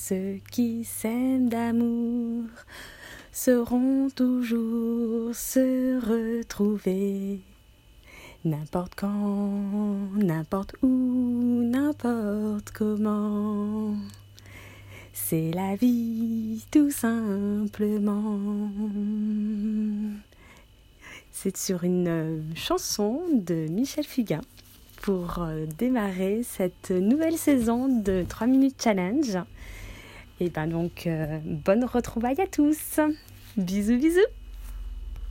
Ceux qui s'aiment d'amour seront toujours se retrouver. N'importe quand, n'importe où, n'importe comment. C'est la vie tout simplement. C'est sur une chanson de Michel Fugain pour euh, démarrer cette nouvelle saison de 3 minutes challenge. Et ben donc, euh, bonne retrouvaille à tous. Bisous, bisous.